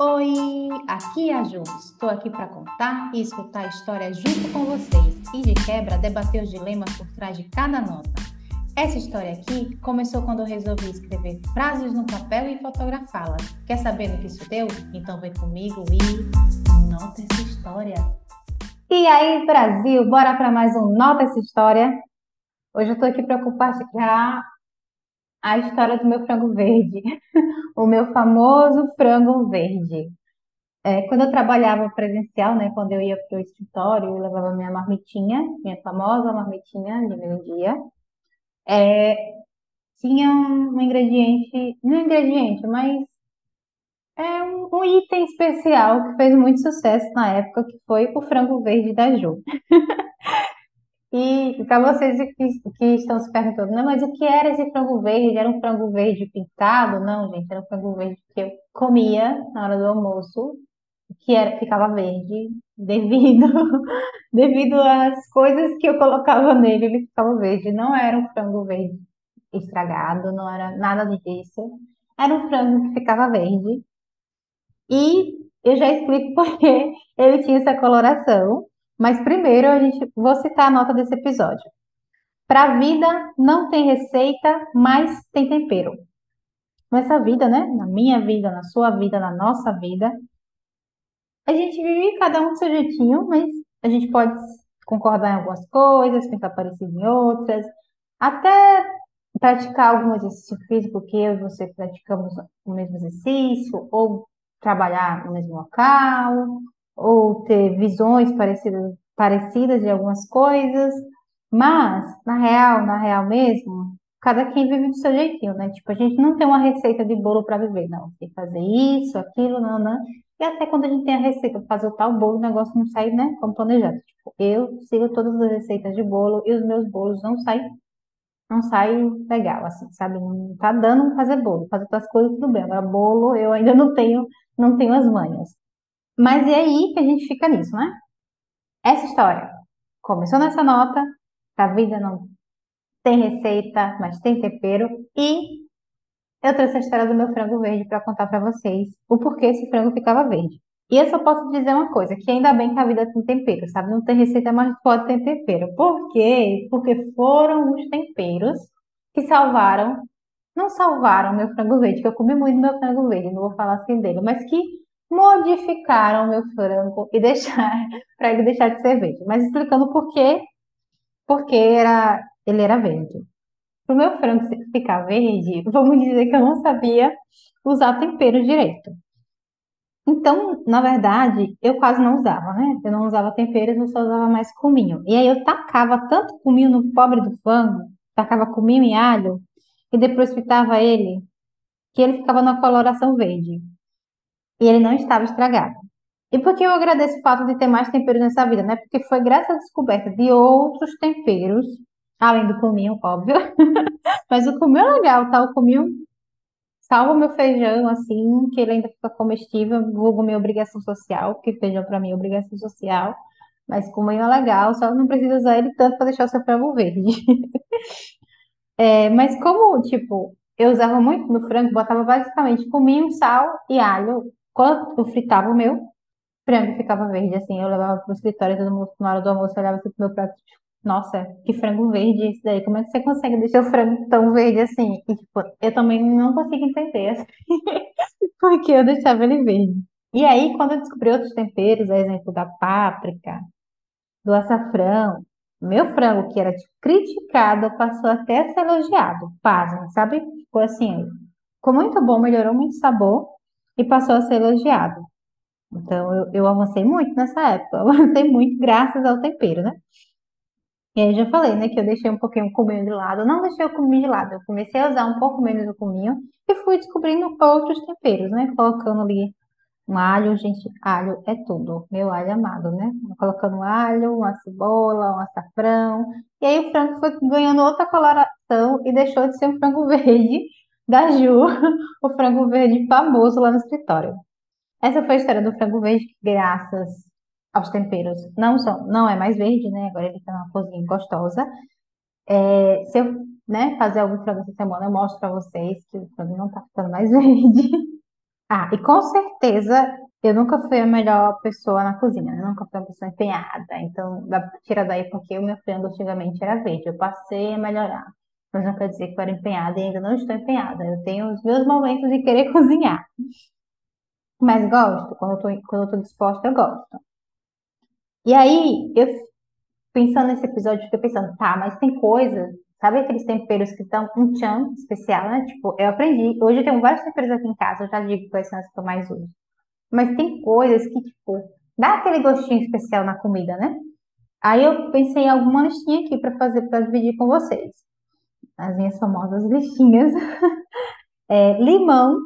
Oi, aqui é a Ju. Estou aqui para contar e escutar a história junto com vocês e de quebra debater os dilemas por trás de cada nota. Essa história aqui começou quando eu resolvi escrever frases no papel e fotografá-las. Quer saber no que isso deu? Então vem comigo e nota essa história. E aí, Brasil, bora para mais um Nota essa história. Hoje eu estou aqui para compartilhar a história do meu frango verde, o meu famoso frango verde. É, quando eu trabalhava presencial, né, quando eu ia para o escritório, eu levava minha marmitinha, minha famosa marmitinha de meio-dia, é, tinha um ingrediente, não é ingrediente, mas é um, um, item especial que fez muito sucesso na época, que foi o frango verde da Ju. E para vocês que, que, estão se perguntando, não, mas o que era esse frango verde? Era um frango verde pintado? Não, gente, era um frango verde que eu comia na hora do almoço, que era, ficava verde devido, devido às coisas que eu colocava nele, ele ficava verde. Não era um frango verde estragado, não era nada disso. Era um frango que ficava verde. E eu já explico porque ele tinha essa coloração. Mas primeiro a gente vou citar a nota desse episódio. Para a vida não tem receita, mas tem tempero. Nessa vida, né? Na minha vida, na sua vida, na nossa vida, a gente vive cada um do seu jeitinho, mas a gente pode concordar em algumas coisas, pensar parecido em outras, até praticar algum exercício físico que eu e você praticamos o mesmo exercício, ou trabalhar no mesmo local, ou ter visões parecidas, parecidas de algumas coisas, mas, na real, na real mesmo, cada quem vive do seu jeitinho, né? Tipo, a gente não tem uma receita de bolo para viver, não. Tem que fazer isso, aquilo, não, não. E até quando a gente tem a receita para fazer o tal bolo, o negócio não sai, né, como planejado. Tipo, eu sigo todas as receitas de bolo e os meus bolos não saem, não saem legal, assim, sabe? Não tá dando fazer bolo, fazer outras coisas tudo bem. Agora, bolo eu ainda não tenho, não tenho as manhas. Mas é aí que a gente fica nisso, né? Essa história começou nessa nota, a vida não tem receita, mas tem tempero, e eu trouxe a história do meu frango verde para contar para vocês o porquê esse frango ficava verde. E eu só posso dizer uma coisa, que ainda bem que a vida tem tempero, sabe? Não tem receita, mas pode ter tempero. Por quê? Porque foram os temperos que salvaram, não salvaram meu frango verde, que eu comi muito meu frango verde, não vou falar assim dele, mas que modificaram meu frango e deixar para ele deixar de ser verde. Mas explicando por quê, porque era, ele era verde. Para o meu frango ficar verde, vamos dizer que eu não sabia usar tempero direito. Então, na verdade, eu quase não usava, né? Eu não usava temperos, eu só usava mais cominho. E aí eu tacava tanto cominho no pobre do frango, tacava cominho e alho, e depois fritava ele, que ele ficava na coloração verde e ele não estava estragado. E por que eu agradeço o fato de ter mais temperos nessa vida, né? Porque foi graças à descoberta de outros temperos, além do cominho, óbvio. Mas o cominho é legal, tá? O cominho salva meu feijão, assim, que ele ainda fica comestível, vulgo minha obrigação social, porque feijão para mim é obrigação social. Mas cominho é legal, só não precisa usar ele tanto para deixar o seu frango verde. é, mas como, tipo, eu usava muito no frango, botava basicamente cominho, sal e alho quando eu fritava o meu, frango ficava verde, assim, eu levava pro escritório todo mundo, na hora do almoço, olhava assim pro meu prato, tipo, nossa, que frango verde esse daí, como é que você consegue deixar o frango tão verde assim? E, tipo, eu também não consigo entender, assim, porque eu deixava ele verde. E aí, quando eu descobri outros temperos, a exemplo da páprica, do açafrão, meu frango, que era tipo, criticado, passou até a ser elogiado. Pasma, sabe? Ficou assim, ficou muito bom, melhorou muito o sabor e passou a ser elogiado. Então, eu, eu avancei muito nessa época, eu avancei muito graças ao tempero, né? E aí, já falei, né, que eu deixei um pouquinho o cominho de lado. Eu não deixei o cominho de lado, eu comecei a usar um pouco menos o cominho e fui descobrindo outros temperos, né? Colocando ali um alho, gente, alho é tudo, meu alho amado, né? Colocando alho, uma cebola, um açafrão. E aí o frango foi ganhando outra coloração e deixou de ser um frango verde da Ju, o frango verde famoso lá no escritório. Essa foi a história do frango verde, que graças aos temperos não são, não é mais verde, né? Agora ele tá numa cozinha gostosa. É, se eu né, fazer algum frango essa semana, eu mostro para vocês que o frango não tá ficando mais verde. Ah, e com certeza eu nunca fui a melhor pessoa na cozinha, né? Nunca fui uma pessoa empenhada. Então, dá, tira daí porque o meu frango antigamente era verde. Eu passei a melhorar. Mas não quer dizer que eu era empenhada e ainda não estou empenhada. Eu tenho os meus momentos de querer cozinhar. Mas gosto, quando eu tô, quando eu tô disposta, eu gosto. E aí, eu pensando nesse episódio, fiquei pensando, tá, mas tem coisas, sabe aqueles temperos que estão um tchan especial, né? Tipo, eu aprendi, hoje eu tenho vários temperos aqui em casa, eu já digo quais são as que eu mais uso. Mas tem coisas que, tipo, dá aquele gostinho especial na comida, né? Aí eu pensei em alguma listinha aqui para fazer, para dividir com vocês. As minhas famosas listinhas. É, limão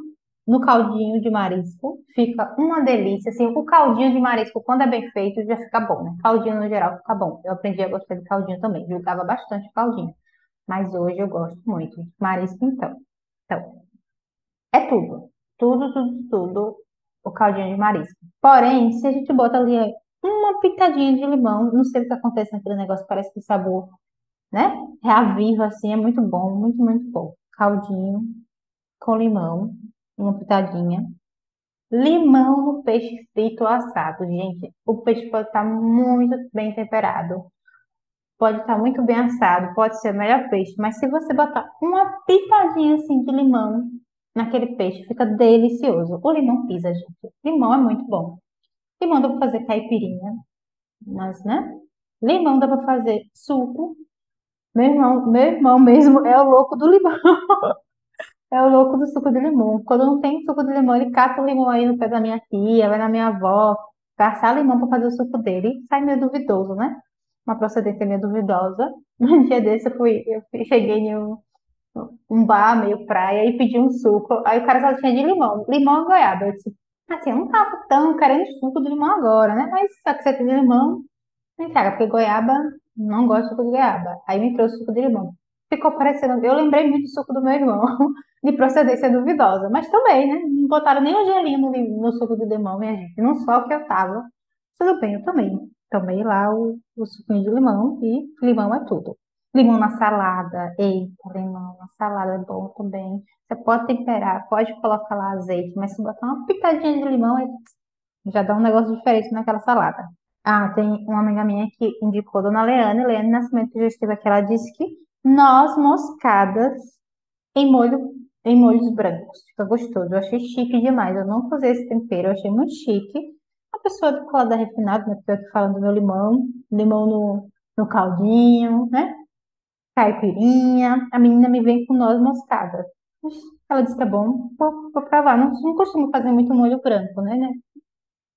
no caldinho de marisco, fica uma delícia. Assim, o caldinho de marisco, quando é bem feito, já fica bom, né? Caldinho no geral fica bom. Eu aprendi a gostar de caldinho também, jogava bastante caldinho. Mas hoje eu gosto muito de marisco, então. Então, é tudo. Tudo, tudo, tudo o caldinho de marisco. Porém, se a gente bota ali uma pitadinha de limão, não sei o que acontece naquele negócio, parece que o sabor, né? Reaviva, assim, é muito bom, muito, muito bom. Caldinho com limão uma pitadinha. Limão no peixe frito assado, gente. O peixe pode estar muito bem temperado, pode estar muito bem assado, pode ser o melhor peixe, mas se você botar uma pitadinha assim de limão naquele peixe, fica delicioso. O limão pisa, gente. Limão é muito bom. Limão dá para fazer caipirinha, mas, né? Limão dá para fazer suco. Meu irmão, meu irmão mesmo é o louco do limão. É o louco do suco de limão. Quando não tem suco de limão, ele cata o limão aí no pé da minha tia, vai na minha avó, caçar limão para fazer o suco dele. Sai meio duvidoso, né? Uma procedência meio duvidosa. Um dia desse eu fui, eu cheguei em um, um bar meio praia e pedi um suco. Aí o cara só tinha de limão, limão e goiaba. Eu disse, assim, eu não tava tão querendo suco de limão agora, né? Mas só que você tem limão, me entrega, porque goiaba, não gosto de suco de goiaba. Aí me trouxe suco de limão. Ficou parecendo, eu lembrei muito do suco do meu irmão. de procedência duvidosa. Mas também, né? Não botaram nem o gelinho no, no suco de limão, minha gente. Não só o que eu tava. Tudo bem, eu também. Tomei lá o, o de limão e limão é tudo. Limão na salada. Eita, limão na salada é bom também. Você pode temperar, pode colocar lá azeite, mas se botar uma pitadinha de limão, já dá um negócio diferente naquela salada. Ah, tem uma amiga minha que indicou Dona Leane. Leane Nascimento já esteve aqui. Ela disse que noz moscadas em molho em molhos brancos. Fica gostoso. Eu achei chique demais. Eu não usei esse tempero, eu achei muito chique. A pessoa do colada refinado, né? Porque eu tô falando do meu limão, limão no, no caldinho, né? Caipirinha. A menina me vem com noz moscada. Ela disse que é bom, vou, vou provar. Não, não costumo fazer muito molho branco, né?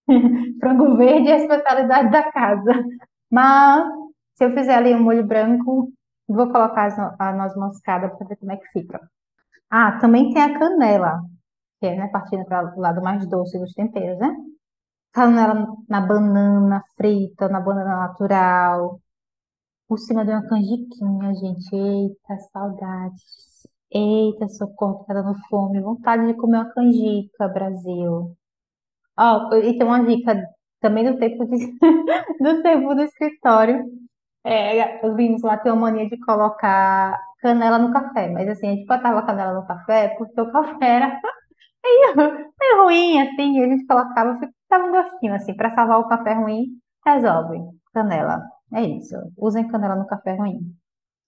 Frango verde é a especialidade da casa. Mas, se eu fizer ali um molho branco, vou colocar a noz moscada para ver como é que fica. Ah, também tem a canela, que é, né, partindo para o lado mais doce dos temperos, né? Canela na banana frita, na banana natural, por cima de uma canjiquinha, gente. Eita, saudades. Eita, socorro, tá dando fome. Vontade de comer uma canjica, Brasil. Ó, e tem uma dica também do tempo, de, do tempo do escritório. É, os meninos lá têm a mania de colocar canela no café, mas assim, a gente botava canela no café porque o café era meio, ruim, assim, e a gente colocava, ficava um gostinho, assim, para salvar o café ruim, resolve, canela, é isso, usem canela no café ruim.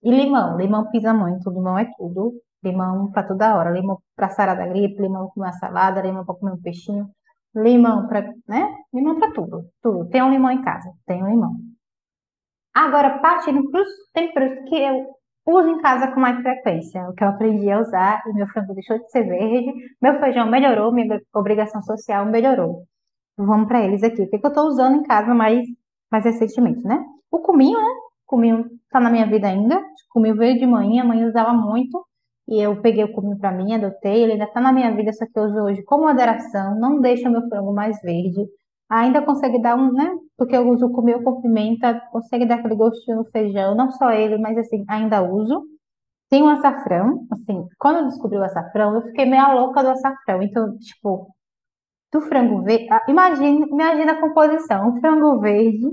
E limão, limão pisa muito, limão é tudo, limão para toda hora, limão para sarar da gripe, limão para comer uma salada, limão para comer um peixinho, limão para, né, limão para tudo, tudo, tem um limão em casa, tem um limão. Agora, partindo para os temperos que eu uso em casa com mais frequência. O que eu aprendi a usar e meu frango deixou de ser verde, meu feijão melhorou, minha obrigação social melhorou. Vamos para eles aqui. O que, eu estou usando em casa mais, mais recentemente, né? O cominho, né? O cominho tá na minha vida ainda. O cominho veio de manhã, a mãe usava muito. E eu peguei o cominho para mim, adotei. Ele ainda tá na minha vida, só que eu uso hoje com moderação. Não deixa meu frango mais verde. Ainda consegue dar um, né? Porque eu uso comer com pimenta, consegue dar aquele gostinho no feijão, não só ele, mas assim, ainda uso. Tem o açafrão, assim, quando eu descobri o açafrão, eu fiquei meio louca do açafrão. Então, tipo, do frango verde, ah, imagina, imagina a composição, um frango verde,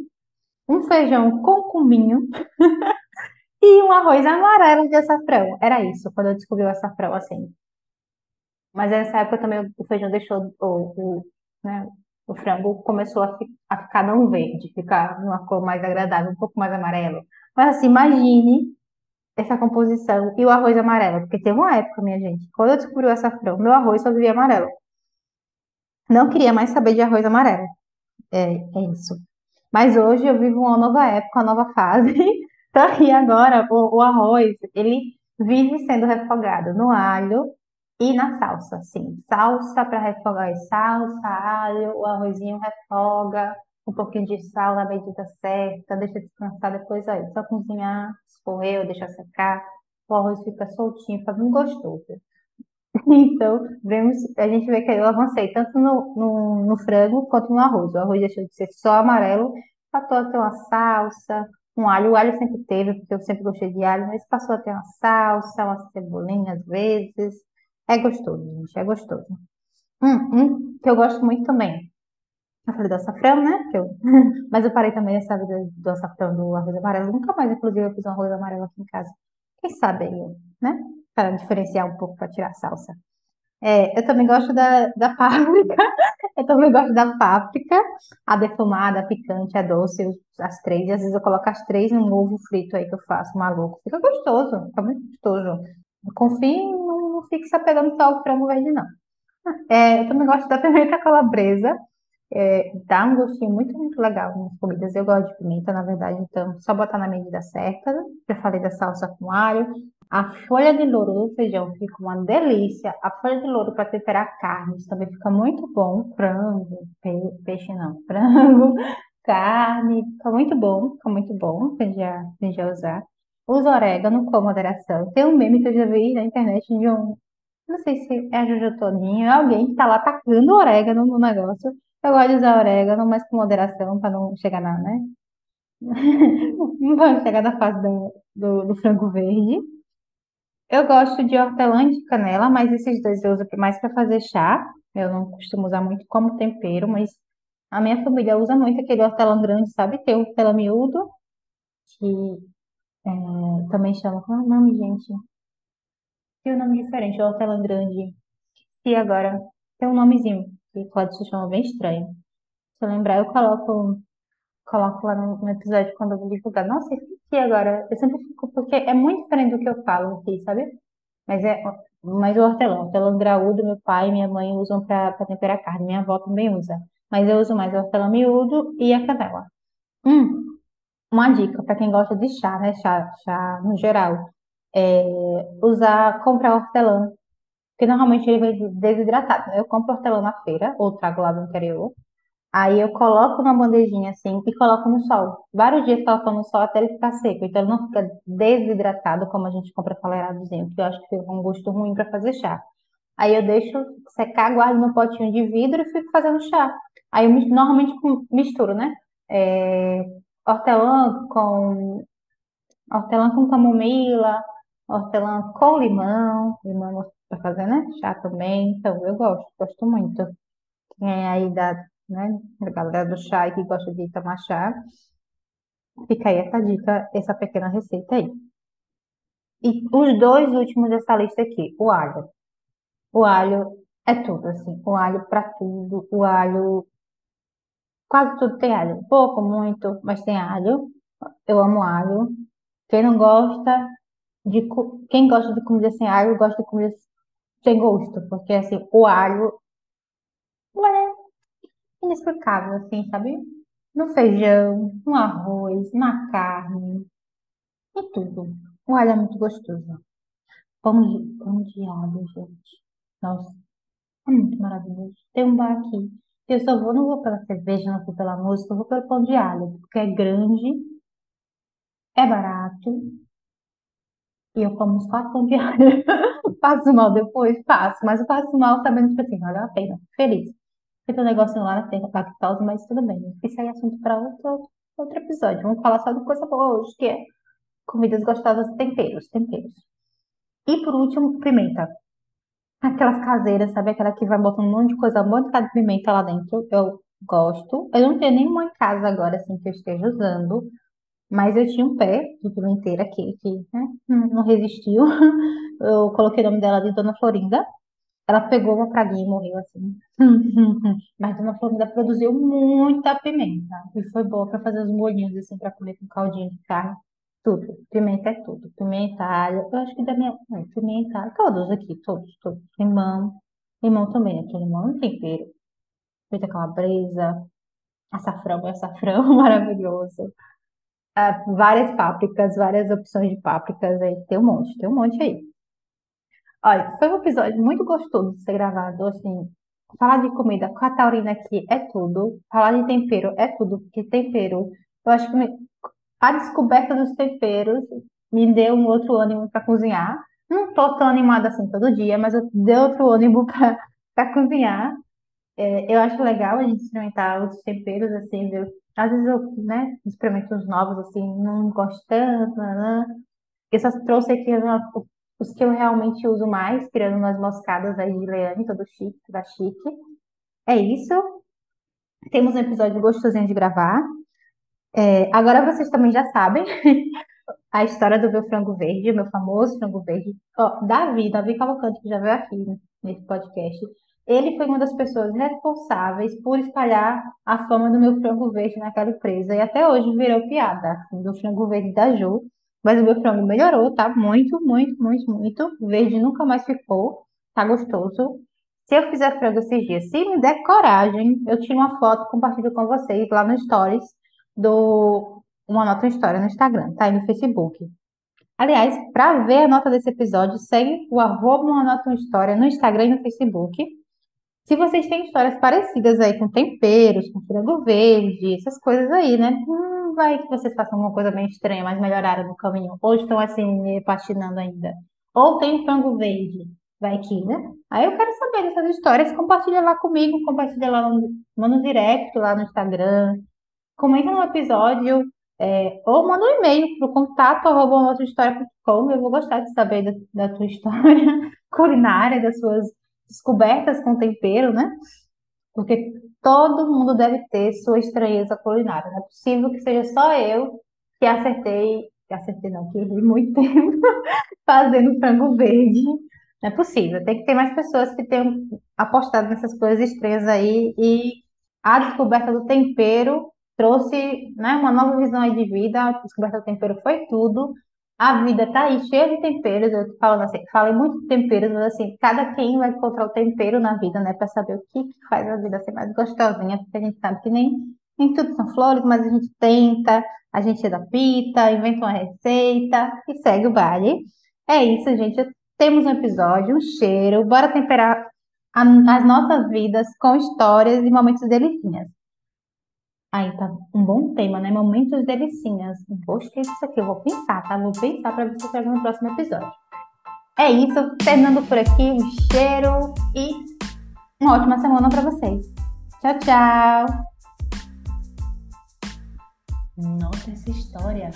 um feijão com cominho e um arroz amarelo de açafrão. Era isso, quando eu descobri o açafrão, assim. Mas nessa época também o feijão deixou, o, o, né, o frango começou a, fi- a ficar não verde, ficar numa cor mais agradável, um pouco mais amarelo. Mas assim, imagine essa composição e o arroz amarelo, porque teve uma época, minha gente, quando eu descobri o açafrão, meu arroz só vivia amarelo. Não queria mais saber de arroz amarelo. É, é isso. Mas hoje eu vivo uma nova época, uma nova fase. Então, e agora o, o arroz, ele vive sendo refogado no alho e na salsa, sim. Salsa para refogar é salsa, alho, o arrozinho refoga, um pouquinho de sal na medida certa, deixa descansar depois aí. Só cozinhar, escorrer, deixar secar, o arroz fica soltinho, fica bem gostoso. Então, vemos, a gente vê que eu avancei tanto no, no, no frango quanto no arroz. O arroz deixou de ser só amarelo, passou a ter uma salsa, um alho. O alho sempre teve, porque eu sempre gostei de alho, mas passou a ter uma salsa, uma cebolinha às vezes. É gostoso, gente, é gostoso. Hum, um que eu gosto muito também. Eu falei do açafrão, né? Que eu... Mas eu parei também essa vida do açafrão do arroz amarelo. Nunca mais, inclusive, eu fiz um arroz amarelo aqui em casa. Quem sabe aí, né? Para diferenciar um pouco, para tirar a salsa. É, eu também gosto da, da páprica. Eu também gosto da páprica, a defumada, a picante, a doce, as três. E às vezes eu coloco as três num ovo frito aí que eu faço, maluco. Fica gostoso, fica muito gostoso. Confie, não, não fique se apegando só ao frango verde, não. É, eu também gosto da pimenta calabresa. É, dá um gostinho muito, muito legal nas comidas. Eu gosto de pimenta, na verdade, então só botar na medida certa. Já falei da salsa com alho. A folha de louro do feijão fica uma delícia. A folha de louro para temperar carnes também fica muito bom. Frango, pe- peixe não, frango, carne, fica muito bom, fica muito bom. Aprendi a, aprendi a usar. Uso orégano com moderação. Tem um meme que eu já vi na internet de um não sei se é a Jojo é alguém que tá lá tacando orégano no negócio. Eu gosto de usar orégano, mas com moderação, para não chegar na, né? Não chegar na fase do, do, do frango verde. Eu gosto de hortelã e de canela, mas esses dois eu uso mais para fazer chá. Eu não costumo usar muito como tempero, mas a minha família usa muito aquele hortelã grande, sabe? Tem o hortelã miúdo, que é, também chama. Qual é o nome, gente? Tem um nome diferente, hortelã grande. E agora tem um nomezinho, que pode se chamar bem estranho. Se eu lembrar, eu coloco, coloco lá no, no episódio quando eu vou divulgar. Eu esqueci agora. Eu sempre fico, porque é muito diferente do que eu falo aqui, sabe? Mas é, mas o hortelã, hortelã graúdo, meu pai e minha mãe usam para temperar carne. Minha avó também usa. Mas eu uso mais o hortelã miúdo e a canela. Hum, uma dica para quem gosta de chá, né? Chá, chá no geral. É usar, comprar hortelã porque normalmente ele vem desidratado, né? Eu compro hortelã na feira, ou trago lá do interior. Aí eu coloco na bandejinha assim e coloco no sol. Vários dias colocando no sol até ele ficar seco. Então ele não fica desidratado como a gente compra coleradozinho, que eu acho que fica um gosto ruim para fazer chá. Aí eu deixo secar, guardo no potinho de vidro e fico fazendo chá. Aí eu normalmente misturo, né? É, hortelã com hortelã com camomila, hortelã com limão, limão para fazer, né? Chá também. Então, eu gosto, gosto muito. É aí da, né, da galera do chá e que gosta de tomar chá, fica aí essa dica, essa pequena receita aí. E os dois últimos dessa lista aqui, o alho. O alho é tudo, assim, o alho para tudo, o alho, quase tudo tem alho. Pouco, muito, mas tem alho. Eu amo alho. Quem não gosta de, quem gosta de comida sem alho, gosta de comida sem gosto, porque assim, o alho é inexplicável, assim, sabe? No feijão, no arroz, na carne, em tudo. O alho é muito gostoso. Pão de, pão de alho, gente. Nossa, é muito maravilhoso. Tem um bar aqui. Eu só vou, não vou pela cerveja, não vou pela música, eu vou pelo pão de alho, porque é grande, é barato, e eu como uns quatro pão de alho. Passo mal depois? Passo, mas eu passo mal sabendo, tipo assim, valeu a pena. Feliz. Tem um negocinho lá, tem lactose, mas tudo bem. Isso aí é assunto para outro, outro episódio. Vamos falar só de coisa boa hoje, que é comidas gostosas, temperos, temperos. E por último, pimenta. Aquelas caseiras, sabe? Aquela que vai botando um monte de coisa, um monte de pimenta lá dentro. Eu gosto. Eu não tenho nenhuma em casa agora, assim, que eu esteja usando. Mas eu tinha um pé de pimenteira aqui, que, né, não resistiu. Eu coloquei o nome dela de Dona Florinda. Ela pegou uma praguinha e morreu assim. Mas Dona Florinda produziu muita pimenta. E foi boa para fazer os molhinhos, assim, para comer com caldinho de carne. Tudo. Pimenta é tudo. Pimenta, alho. Eu acho que da minha. é, Pimenta, alho. Todos aqui, todos, todos. Limão. Limão também, aquele limão é um tempero. Feita calabresa. Açafrão, é açafrão maravilhoso. Ah, várias pápricas, várias opções de pápricas aí. Tem um monte, tem um monte aí. Olha, foi um episódio muito gostoso de ser gravado, assim. Falar de comida com a Taurina aqui é tudo. Falar de tempero é tudo, porque tempero, eu acho que me- a descoberta dos temperos me deu um outro ânimo para cozinhar. Não tô tão animada assim todo dia, mas eu dei outro ânimo para cozinhar. É, eu acho legal a gente experimentar outros temperos, assim, ver. Às vezes eu, né, experimento uns novos, assim, não gosto tanto, né? Eu só trouxe aqui uma- os que eu realmente uso mais, tirando umas moscadas aí de Leane, todo chique, da chique. É isso. Temos um episódio gostosinho de gravar. É, agora vocês também já sabem a história do meu frango verde, meu famoso frango verde. Ó, Davi, Davi Cavalcante, que já veio aqui nesse podcast, ele foi uma das pessoas responsáveis por espalhar a fama do meu frango verde naquela empresa. E até hoje virou piada, do frango verde da Ju. Mas o meu frango melhorou, tá? Muito, muito, muito, muito. Verde nunca mais ficou. Tá gostoso. Se eu fizer frango esses dias, se me der coragem, eu tiro uma foto compartilho com vocês lá no Stories do Uma Nota História no Instagram, tá? E no Facebook. Aliás, para ver a nota desse episódio, segue o arroba Uma Nota História no Instagram e no Facebook. Se vocês têm histórias parecidas aí com temperos, com frango verde, essas coisas aí, né? Hum, vai que vocês façam alguma coisa bem estranha, mas melhoraram no caminho. Ou estão assim, patinando ainda. Ou tem frango verde, vai que, né? Aí eu quero saber dessas histórias. Compartilha lá comigo, compartilha lá no, manda um direct lá no Instagram. Comenta no episódio, é, ou manda um e-mail pro contato arroba. Eu vou gostar de saber da, da tua história culinária, das suas descobertas com tempero, né? Porque todo mundo deve ter sua estranheza culinária. Não é possível que seja só eu que acertei, que acertei não, que errei muito tempo fazendo frango verde. Não é possível. Tem que ter mais pessoas que tenham apostado nessas coisas estranhas aí e a descoberta do tempero trouxe, né, uma nova visão de vida. A descoberta do tempero foi tudo. A vida tá aí cheia de temperos. Eu tô falando assim, falei muito de temperos, mas assim, cada quem vai encontrar o tempero na vida, né, para saber o que que faz a vida ser mais gostosinha, porque a gente sabe que nem, nem tudo são flores, mas a gente tenta, a gente adapta, inventa uma receita e segue o baile. É isso, gente. Temos um episódio, um cheiro. Bora temperar a- as nossas vidas com histórias e momentos delicinhas. Aí tá um bom tema, né? Momentos delicinhas. Gostei disso aqui. Eu vou pensar, tá? Vou pensar para ver se eu pego no próximo episódio. É isso. Terminando por aqui. Um cheiro e uma ótima semana para vocês. Tchau, tchau. Nota essa história.